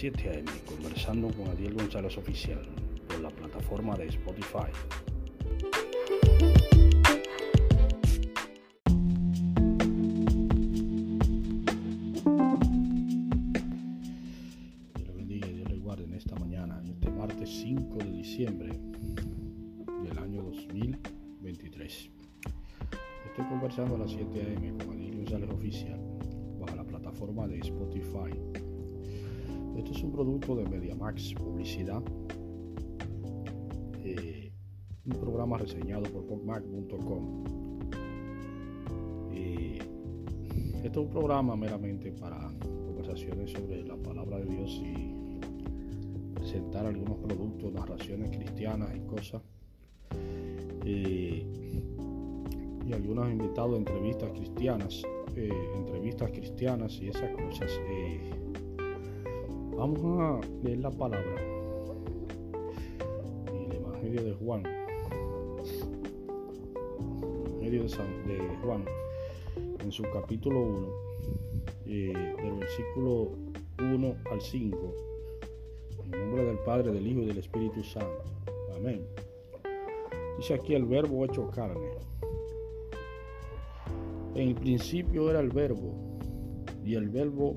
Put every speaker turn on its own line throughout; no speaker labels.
7 a.m. conversando con Adiel González Oficial por la plataforma de Spotify. Dios le bendiga y Dios le guarde en esta mañana, este martes 5 de diciembre del año 2023. Estoy conversando a las 7 a.m. con Adiel González Oficial bajo la plataforma de Spotify. Esto es un producto de MediaMax Publicidad, eh, un programa reseñado por PopMac.com. Eh, esto es un programa meramente para conversaciones sobre la palabra de Dios y presentar algunos productos, narraciones cristianas y cosas. Eh, y algunos invitados, entrevistas cristianas, eh, entrevistas cristianas y esas cosas. Vamos a leer la palabra. El Evangelio de Juan. El Evangelio de Juan. En su capítulo 1. eh, del versículo 1 al 5. En nombre del Padre, del Hijo y del Espíritu Santo. Amén. Dice aquí el verbo hecho carne. En el principio era el verbo, y el verbo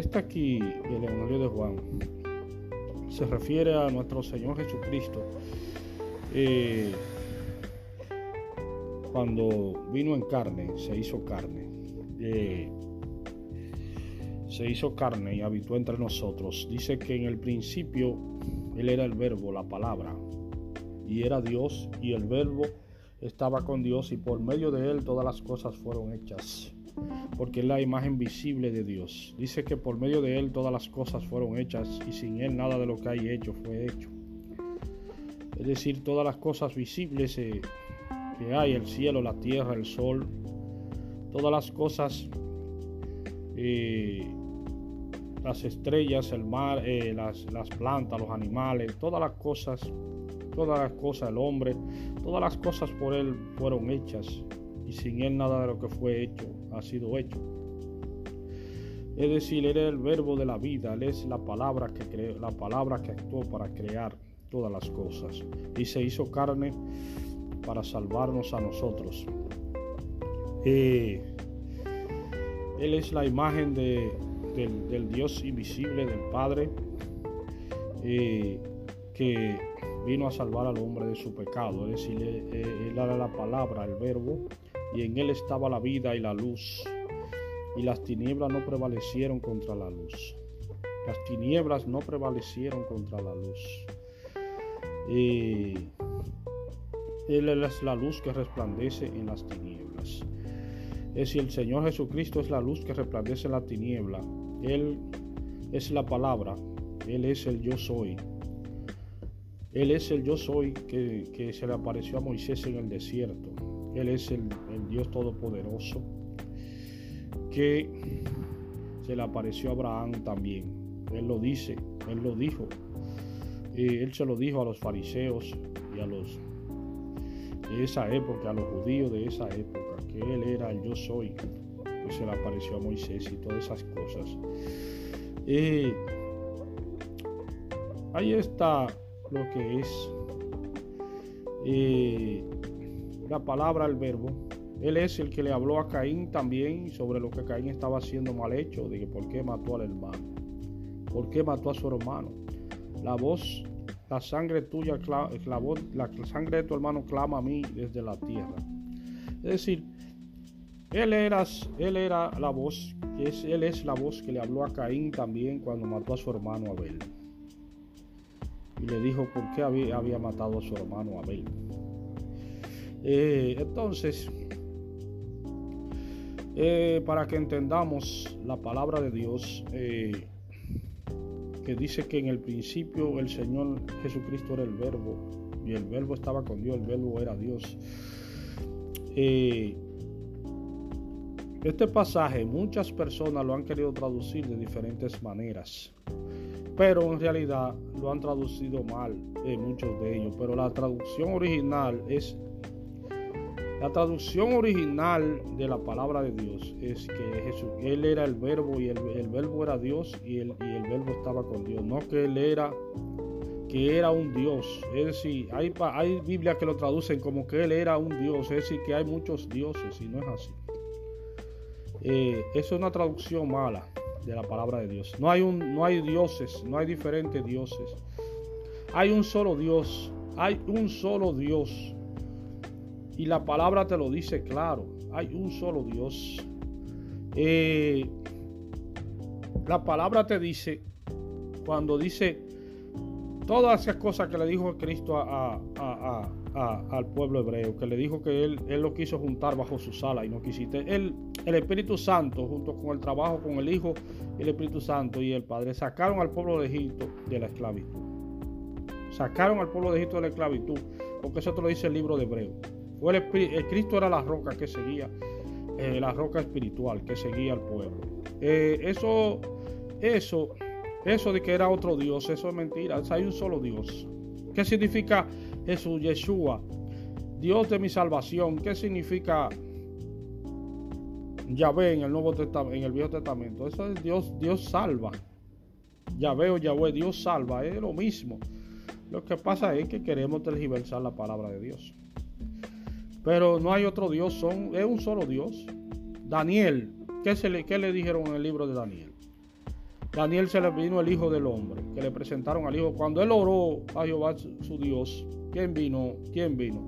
está aquí el Evangelio de Juan. Se refiere a nuestro Señor Jesucristo. eh, cuando vino en carne, se hizo carne. eh, se hizo carne y habitó entre nosotros. Dice que en el principio Él era el verbo, la palabra. Y era Dios y el verbo estaba con Dios y por medio de Él todas las cosas fueron hechas porque es la imagen visible de Dios. Dice que por medio de Él todas las cosas fueron hechas y sin Él nada de lo que hay hecho fue hecho. Es decir, todas las cosas visibles eh, que hay, el cielo, la tierra, el sol, todas las cosas, eh, las estrellas, el mar, eh, las, las plantas, los animales, todas las cosas, todas las cosas, el hombre, todas las cosas por Él fueron hechas y sin Él nada de lo que fue hecho ha sido hecho. Es decir, Él es el verbo de la vida, Él es la palabra que creó, la palabra que actuó para crear todas las cosas y se hizo carne para salvarnos a nosotros. Eh, él es la imagen de, del, Dios invisible, del Padre, eh, que vino a salvar al hombre de su pecado. Es decir, él era la palabra, el verbo, y en él estaba la vida y la luz, y las tinieblas no prevalecieron contra la luz. Las tinieblas no prevalecieron contra la luz. Él es la luz que resplandece en las tinieblas. Es decir, el Señor Jesucristo es la luz que resplandece en la tiniebla. Él es la palabra. Él es el yo soy. Él es el yo soy que, que se le apareció a Moisés en el desierto. Él es el, Dios Todopoderoso que se le apareció a Abraham también. Él lo dice, él lo dijo. Él se lo dijo a los fariseos y a los de esa época, a los judíos de esa época, que él era el yo soy, que se le apareció a Moisés y todas esas cosas. Ahí está lo que es eh, la palabra, el verbo. Él es el que le habló a Caín también sobre lo que Caín estaba haciendo mal hecho, de que por qué mató al hermano, por qué mató a su hermano. La voz, la sangre tuya, la, voz, la sangre de tu hermano clama a mí desde la tierra. Es decir, él era, él era la voz, que es, él es la voz que le habló a Caín también cuando mató a su hermano Abel. Y le dijo por qué había matado a su hermano Abel. Eh, entonces, eh, para que entendamos la palabra de Dios, eh, que dice que en el principio el Señor Jesucristo era el verbo y el verbo estaba con Dios, el verbo era Dios. Este pasaje muchas personas lo han querido traducir de diferentes maneras, pero en realidad lo han traducido mal eh, muchos de ellos. Pero la traducción original es la traducción original de la palabra de Dios es que Jesús, Él era el verbo y el, verbo era Dios y el, y el, verbo estaba con Dios. No que Él era, que era un Dios. Es decir, hay, hay Biblias que lo traducen como que Él era un Dios. Es decir, que hay muchos dioses y no es así. Eh, eso es una traducción mala de la palabra de Dios. No hay, un, no hay dioses, no hay diferentes dioses. Hay un solo Dios. Hay un solo Dios y la palabra te lo dice claro. Hay un solo Dios. Eh, la palabra te dice, cuando dice todas esas cosas que le dijo Cristo al pueblo hebreo, que le dijo que él, él lo quiso juntar bajo su sala y no quisiste. Él, el Espíritu Santo, junto con el trabajo con el Hijo, el Espíritu Santo y el Padre, sacaron al pueblo de Egipto de la esclavitud. Sacaron al pueblo de Egipto de la esclavitud, porque eso te lo dice el libro de Hebreo. El, Cristo era la roca que seguía, eh, la roca espiritual que seguía al pueblo. Eh, eso, eso, eso de que era otro Dios, eso es mentira. hay un solo Dios. ¿Qué significa Jesús, Yeshua? Dios de mi salvación. ¿Qué significa Yahvé en el Nuevo Testamento, en el Viejo Testamento? Eso es Dios, Dios salva. Yahvé o Yahweh, Dios salva, es lo mismo. Lo que pasa es que queremos tergiversar la palabra de Dios. Pero no hay otro Dios, son, es un solo Dios. Daniel, ¿qué, se le, ¿qué le dijeron en el libro de Daniel? Daniel se le vino el Hijo del Hombre, que le presentaron al Hijo. Cuando él oró a Jehová su Dios, ¿quién vino? ¿Quién vino?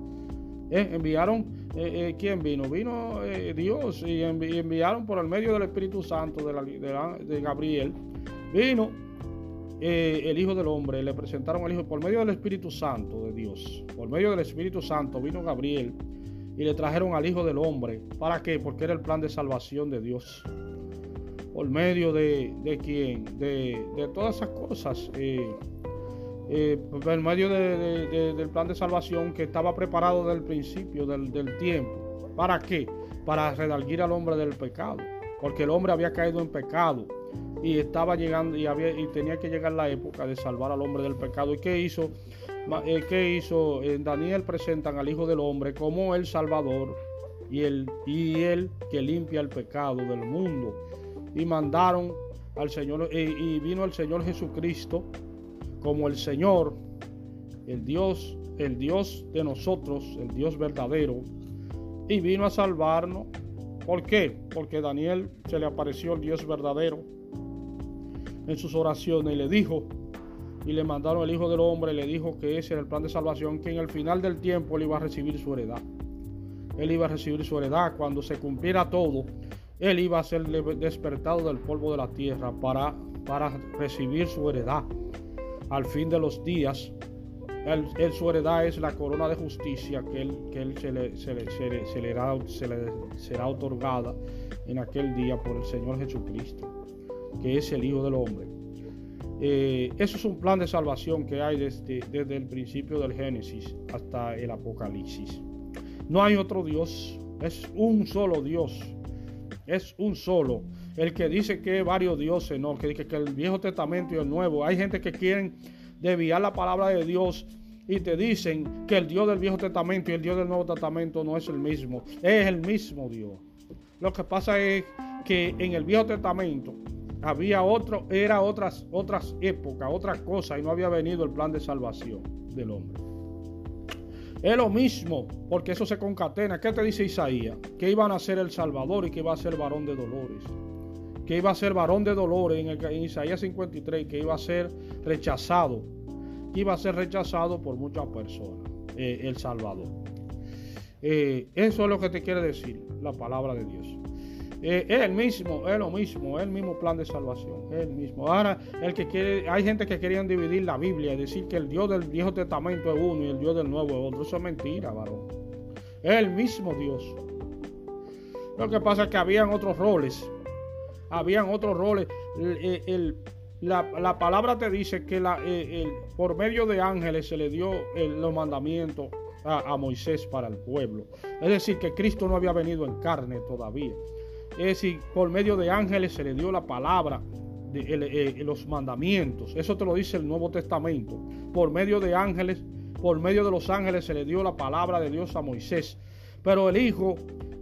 ¿Eh? Enviaron, eh, eh, ¿quién vino? Vino Dios y, enviaron por el medio del Espíritu Santo de, de Gabriel. Vino el Hijo del Hombre, le presentaron al Hijo por medio del Espíritu Santo de Dios. Por medio del Espíritu Santo vino Gabriel y le trajeron al Hijo del Hombre. ¿Para qué? Porque era el plan de salvación de Dios. Por medio de, de quién? De, todas esas cosas. Eh, eh, por medio del plan de salvación que estaba preparado desde el principio del, tiempo. ¿Para qué? Para redalguir al hombre del pecado. Porque el hombre había caído en pecado y estaba llegando y, había, y tenía que llegar la época de salvar al hombre del pecado. ¿Y qué hizo? Eh, ¿Qué hizo? Daniel presentan al Hijo del Hombre como el Salvador y el, y el que limpia el pecado del mundo. Y mandaron al Señor, eh, y vino el Señor Jesucristo como el Señor, el Dios, el Dios de nosotros, el Dios verdadero, y vino a salvarnos. ¿Por qué? Porque Daniel se le apareció el Dios verdadero en sus oraciones y le dijo, y le mandaron el Hijo del Hombre, le dijo que ese era el plan de salvación, que en el final del tiempo él iba a recibir su heredad. Él iba a recibir su heredad cuando se cumpliera todo. Él iba a ser despertado del polvo de la tierra para, para recibir su heredad. Al fin de los días, él, su heredad es la corona de justicia que él, que él se, le, se, le, se, le, se le será otorgada en aquel día por el Señor Jesucristo, que es el Hijo del Hombre. Eh, eso es un plan de salvación que hay desde, el principio del Génesis hasta el Apocalipsis. No hay otro Dios, es un solo Dios, es un solo. El que dice que hay varios dioses, no, que dice que el Viejo Testamento y el Nuevo. Hay gente que quieren desviar la palabra de Dios y te dicen que el Dios del Viejo Testamento y el Dios del Nuevo Testamento no es el mismo, es el mismo Dios. Lo que pasa es que en el Viejo Testamento había otro, era otras, otras épocas, otras cosas, y no había venido el plan de salvación del hombre. Es lo mismo, porque eso se concatena. ¿Qué te dice Isaías? Que iban a ser el Salvador y que iba a ser varón de dolores. Que iba a ser varón de dolores en, Isaías 53, que iba a ser rechazado. Iba a ser rechazado por muchas personas, eh, el Salvador. Eh, eso es lo que te quiere decir la palabra de Dios. Eh, es el mismo, es lo mismo, es el mismo plan de salvación, es el mismo. Ahora, el que quiere, hay gente que querían dividir la Biblia y decir que el Dios del Viejo Testamento es uno y el Dios del Nuevo es otro. Eso es mentira, varón. Es el mismo Dios. Lo que pasa es que habían otros roles. Habían otros roles. El, la, palabra te dice que la, eh, por medio de ángeles se le dio los mandamientos a, Moisés para el pueblo. Es decir, que Cristo no había venido en carne todavía. Es decir, por medio de ángeles se le dio la palabra, de, eh, los mandamientos. Eso te lo dice el Nuevo Testamento. Por medio de ángeles, por medio de los ángeles se le dio la palabra de Dios a Moisés. Pero el Hijo,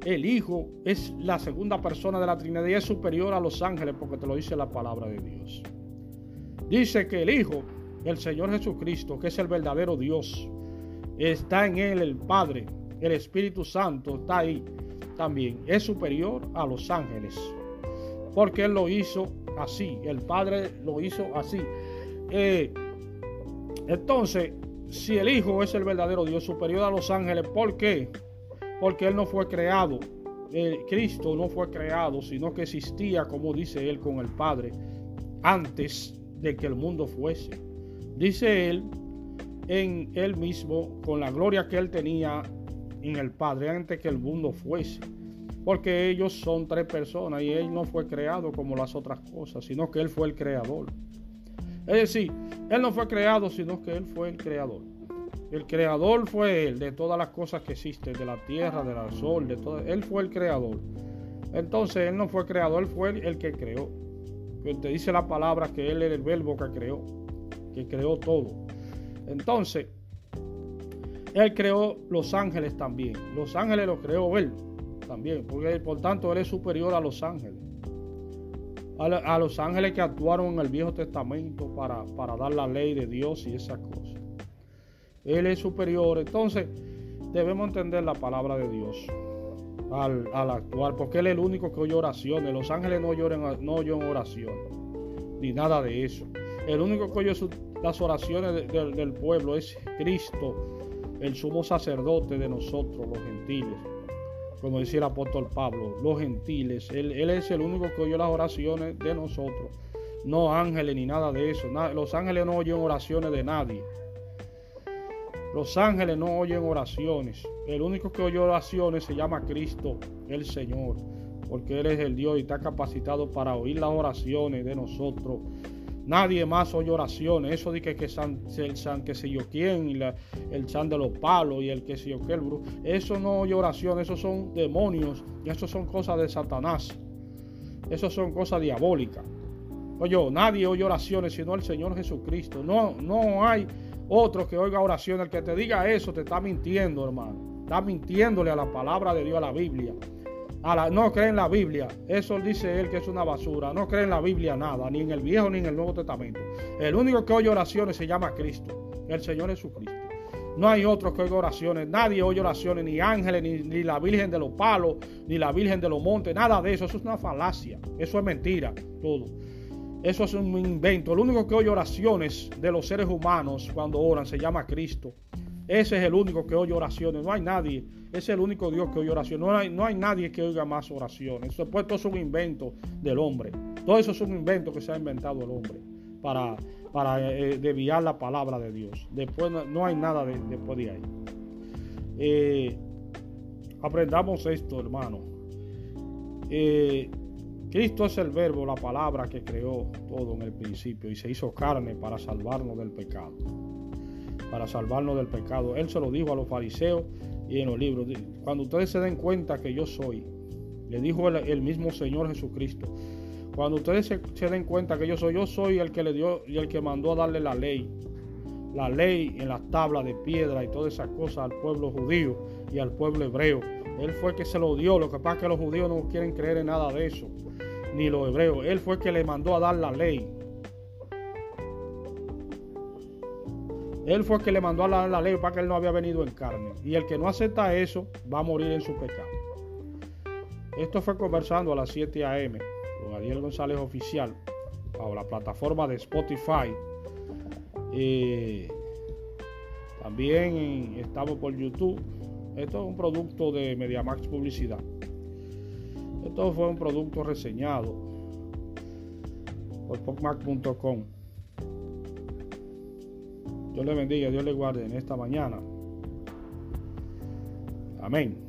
el Hijo es la segunda persona de la Trinidad y es superior a los ángeles porque te lo dice la palabra de Dios. Dice que el Hijo, el Señor Jesucristo, que es el verdadero Dios, está en Él el Padre, el Espíritu Santo está ahí también. Es superior a los ángeles. Porque Él lo hizo así. El Padre lo hizo así. Eh, entonces, si el Hijo es el verdadero Dios superior a los ángeles, ¿por qué? Porque Él no fue creado. Cristo no fue creado, sino que existía, como dice Él, con el Padre antes de que el mundo fuese. Dice él en él mismo, con la gloria que él tenía en el Padre antes que el mundo fuese. Porque ellos son tres personas y él no fue creado como las otras cosas, sino que él fue el creador. Es decir, él no fue creado, sino que él fue el creador. El creador fue él de todas las cosas que existen, de la tierra, del sol, de todo. Él fue el creador. Entonces él no fue creador, él fue el que creó te dice la palabra que Él era el verbo que creó, que creó todo. Entonces, Él creó los ángeles también. Los ángeles los creó Él también, porque por tanto Él es superior a los ángeles. A, los ángeles que actuaron en el Viejo Testamento para, para dar la ley de Dios y esas cosas. Él es superior. Entonces, debemos entender la palabra de Dios al, actuar, porque Él es el único que oye oraciones. Los ángeles no, lloran, no oyen oración, ni nada de eso. El único que oye las oraciones del pueblo es Cristo, el sumo sacerdote de nosotros, los gentiles. Como decía el apóstol Pablo, los gentiles. Él, es el único que oye las oraciones de nosotros. No ángeles ni nada de eso. los ángeles no oyen oraciones de nadie. Los ángeles no oyen oraciones. El único que oye oraciones se llama Cristo, el Señor, porque Él es el Dios y está capacitado para oír las oraciones de nosotros. Nadie más oye oraciones. Eso de que, san, el san que sé yo quién, y el san de los palos y el que sé yo qué, el brujo. Eso no oye oraciones, esos son demonios, y eso son cosas de Satanás. Eso son cosas diabólicas. Oye, nadie oye oraciones sino el Señor Jesucristo. No, no hay otro que oiga oración, el que te diga eso te está mintiendo, hermano. Está mintiéndole a la palabra de Dios, a la Biblia. No cree en la Biblia. Eso dice él que es una basura. No cree en la Biblia nada, ni en el Viejo ni en el Nuevo Testamento. El único que oye oraciones se llama Cristo, el Señor Jesucristo. No hay otro que oiga oraciones. Nadie oye oraciones, ni ángeles, ni, ni, la Virgen de los palos, ni la Virgen de los montes, nada de eso. Eso es una falacia. Eso es mentira, todo. Eso es un invento. El único que oye oraciones de los seres humanos cuando oran se llama Cristo. Ese es el único que oye oraciones. No hay nadie. Ese es el único Dios que oye oraciones. No hay, no hay nadie que oiga más oraciones. Después todo es un invento del hombre. Todo eso es un invento que se ha inventado el hombre para, para eh, desviar la palabra de Dios. Después no, hay nada después de ahí. Eh, aprendamos esto, hermano. Eh, Cristo es el verbo, la palabra que creó todo en el principio y se hizo carne para salvarnos del pecado. Para salvarnos del pecado. Él se lo dijo a los fariseos y en los libros. Cuando ustedes se den cuenta que yo soy, le dijo el, mismo Señor Jesucristo. Cuando ustedes se, se, den cuenta que yo soy, yo soy el que le dio y el que mandó a darle la ley. La ley en las tablas de piedra y todas esas cosas al pueblo judío y al pueblo hebreo. Él fue el que se lo dio. Lo que pasa es que los judíos no quieren creer en nada de eso ni los hebreos. Él fue el que le mandó a dar la ley. Él fue el que le mandó a la ley para que él no había venido en carne. Y el que no acepta eso va a morir en su pecado. Esto fue conversando a las 7 a.m. con Ariel González Oficial bajo la plataforma de Spotify. también estamos por YouTube. Esto es un producto de MediaMax Publicidad. Esto fue un producto reseñado por popmac.com. Dios le bendiga, Dios le guarde en esta mañana. Amén.